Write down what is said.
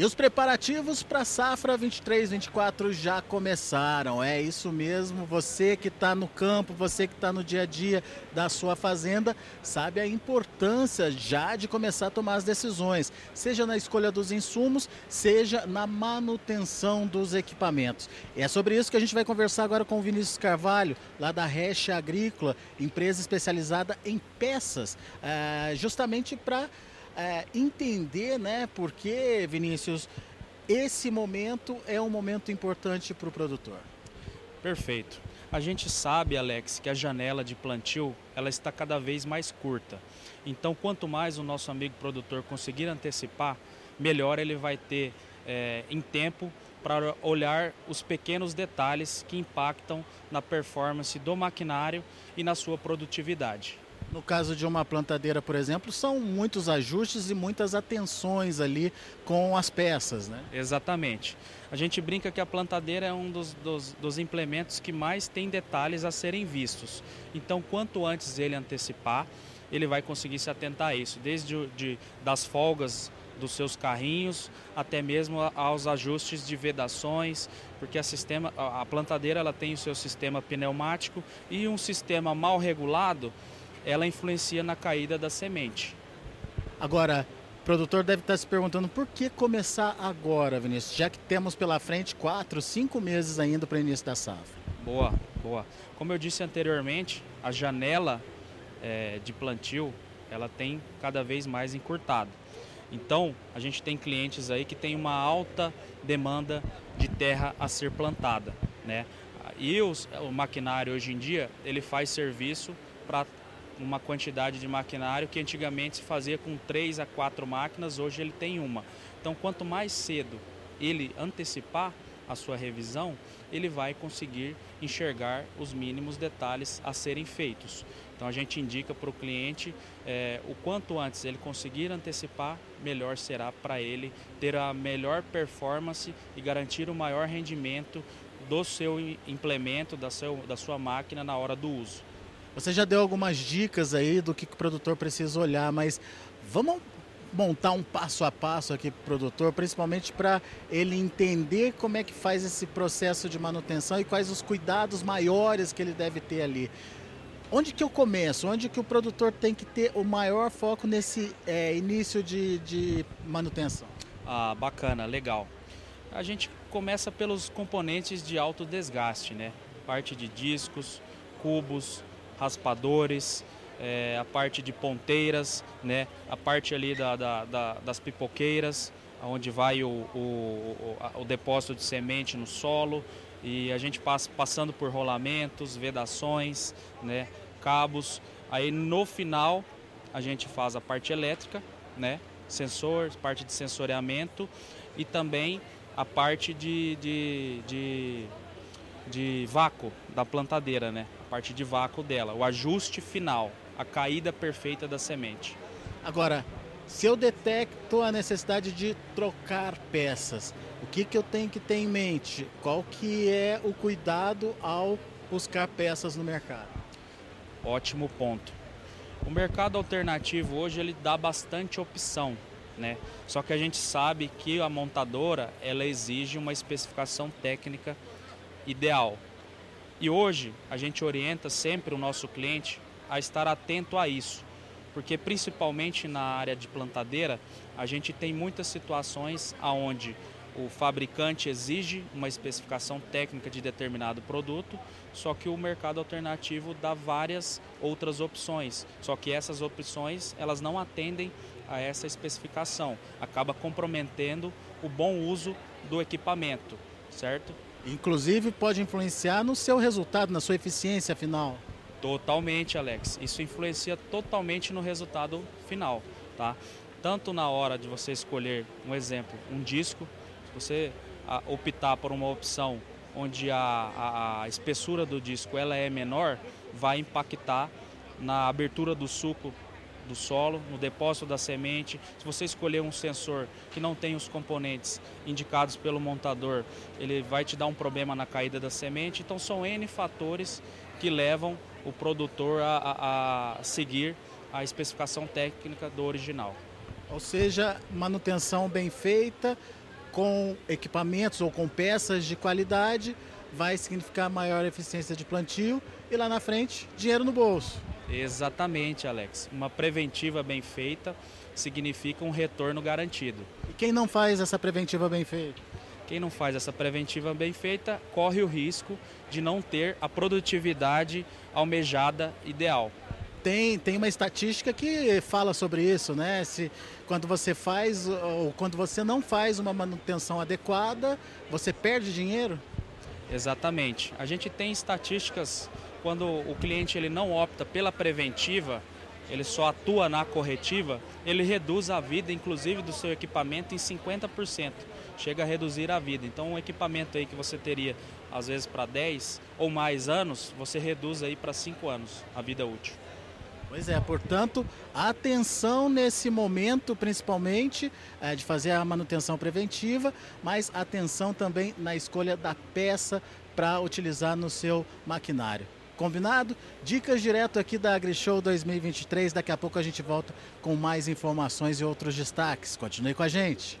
E os preparativos para a safra 23-24 já começaram. É isso mesmo. Você que está no campo, você que está no dia a dia da sua fazenda, sabe a importância já de começar a tomar as decisões, seja na escolha dos insumos, seja na manutenção dos equipamentos. E é sobre isso que a gente vai conversar agora com o Vinícius Carvalho, lá da Recha Agrícola, empresa especializada em peças, eh, justamente para é, entender, né, porque, Vinícius, esse momento é um momento importante para o produtor. Perfeito. A gente sabe, Alex, que a janela de plantio ela está cada vez mais curta. Então, quanto mais o nosso amigo produtor conseguir antecipar, melhor ele vai ter é, em tempo para olhar os pequenos detalhes que impactam na performance do maquinário e na sua produtividade. No caso de uma plantadeira, por exemplo, são muitos ajustes e muitas atenções ali com as peças, né? Exatamente. A gente brinca que a plantadeira é um dos, dos, dos implementos que mais tem detalhes a serem vistos. Então, quanto antes ele antecipar, ele vai conseguir se atentar a isso, desde de, das folgas dos seus carrinhos, até mesmo aos ajustes de vedações, porque a, sistema, a plantadeira ela tem o seu sistema pneumático e um sistema mal regulado ela influencia na caída da semente. Agora, o produtor deve estar se perguntando por que começar agora, Vinícius, já que temos pela frente quatro, cinco meses ainda para o início da safra. Boa, boa. Como eu disse anteriormente, a janela é, de plantio ela tem cada vez mais encurtado. Então, a gente tem clientes aí que tem uma alta demanda de terra a ser plantada, né? E os, o maquinário hoje em dia ele faz serviço para uma quantidade de maquinário que antigamente se fazia com três a quatro máquinas, hoje ele tem uma. Então, quanto mais cedo ele antecipar a sua revisão, ele vai conseguir enxergar os mínimos detalhes a serem feitos. Então a gente indica para o cliente é, o quanto antes ele conseguir antecipar, melhor será para ele ter a melhor performance e garantir o maior rendimento do seu implemento, da, seu, da sua máquina na hora do uso. Você já deu algumas dicas aí do que, o produtor precisa olhar, mas vamos montar um passo a passo aqui para o produtor, principalmente para ele entender como é que faz esse processo de manutenção e quais os cuidados maiores que ele deve ter ali. Onde que eu começo? Onde que o produtor tem que ter o maior foco nesse é, início de, de manutenção? Ah, bacana, legal. A gente começa pelos componentes de alto desgaste, né? Parte de discos, cubos, raspadores, é, a parte de ponteiras, né, a parte ali da, da, da, das pipoqueiras, onde vai o, o, o, depósito de semente no solo. E a gente passa passando por rolamentos, vedações, né, cabos. Aí no final a gente faz a parte elétrica, né, sensor, parte de sensoriamento e também a parte de, de, de, de vácuo da plantadeira, né? parte de vácuo dela, o ajuste final, a caída perfeita da semente. Agora, se eu detecto a necessidade de trocar peças, o que, que eu tenho que ter em mente? Qual que é o cuidado ao buscar peças no mercado? Ótimo ponto. O mercado alternativo hoje ele dá bastante opção, né? Só que a gente sabe que a montadora ela exige uma especificação técnica ideal. E hoje a gente orienta sempre o nosso cliente a estar atento a isso, porque principalmente na área de plantadeira a gente tem muitas situações aonde o fabricante exige uma especificação técnica de determinado produto, só que o mercado alternativo dá várias outras opções. Só que essas opções elas não atendem a essa especificação, acaba comprometendo o bom uso do equipamento, certo? Inclusive pode influenciar no seu resultado, na sua eficiência final. Totalmente, Alex. Isso influencia totalmente no resultado final, tá? Tanto na hora de você escolher, um exemplo, um disco, se você optar por uma opção onde a, a, a espessura do disco ela é menor, vai impactar na abertura do suco do solo, no depósito da semente. Se você escolher um sensor que não tem os componentes indicados pelo montador, ele vai te dar um problema na caída da semente. Então são N fatores que levam o produtor a, a, a seguir a especificação técnica do original. Ou seja, manutenção bem feita, com equipamentos ou com peças de qualidade, vai significar maior eficiência de plantio e lá na frente, dinheiro no bolso. Exatamente, Alex. Uma preventiva bem feita significa um retorno garantido. E quem não faz essa preventiva bem feita? Quem não faz essa preventiva bem feita corre o risco de não ter a produtividade almejada ideal. Tem, tem uma estatística que fala sobre isso, né? Se quando você faz ou quando você não faz uma manutenção adequada, você perde dinheiro? Exatamente. A gente tem estatísticas quando o cliente ele não opta pela preventiva, ele só atua na corretiva, ele reduz a vida, inclusive, do seu equipamento em 50%. Chega a reduzir a vida. Então, um equipamento aí que você teria, às vezes, para 10 ou mais anos, você reduz aí para 5 anos a vida útil. Pois é, portanto, atenção nesse momento, principalmente, é, de fazer a manutenção preventiva, mas atenção também na escolha da peça para utilizar no seu maquinário. Combinado? Dicas direto aqui da AgriShow 2023. Daqui a pouco a gente volta com mais informações e outros destaques. Continue com a gente.